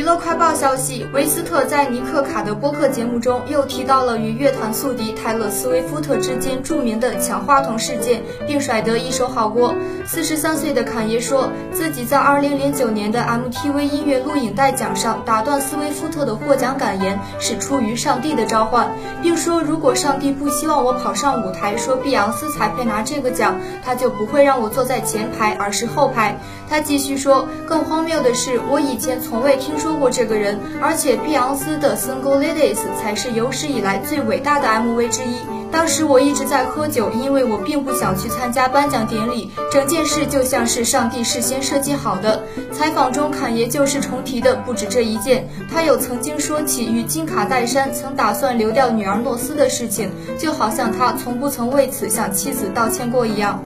娱乐快报消息，维斯特在尼克卡的播客节目中又提到了与乐坛宿敌泰勒·斯威夫特之间著名的抢话筒事件，并甩得一手好锅。四十三岁的坎爷说自己在二零零九年的 MTV 音乐录影带奖上打断斯威夫特的获奖感言是出于上帝的召唤，并说如果上帝不希望我跑上舞台说碧昂斯才配拿这个奖，他就不会让我坐在前排，而是后排。他继续说，更荒谬的是，我以前从未听说过这个人，而且碧昂斯的《Single Ladies》才是有史以来最伟大的 MV 之一。当时我一直在喝酒，因为我并不想去参加颁奖典礼。整件事就像是上帝事先设计好的。采访中，侃爷就是重提的不止这一件，他有曾经说起与金卡戴珊曾打算流掉女儿诺斯的事情，就好像他从不曾为此向妻子道歉过一样。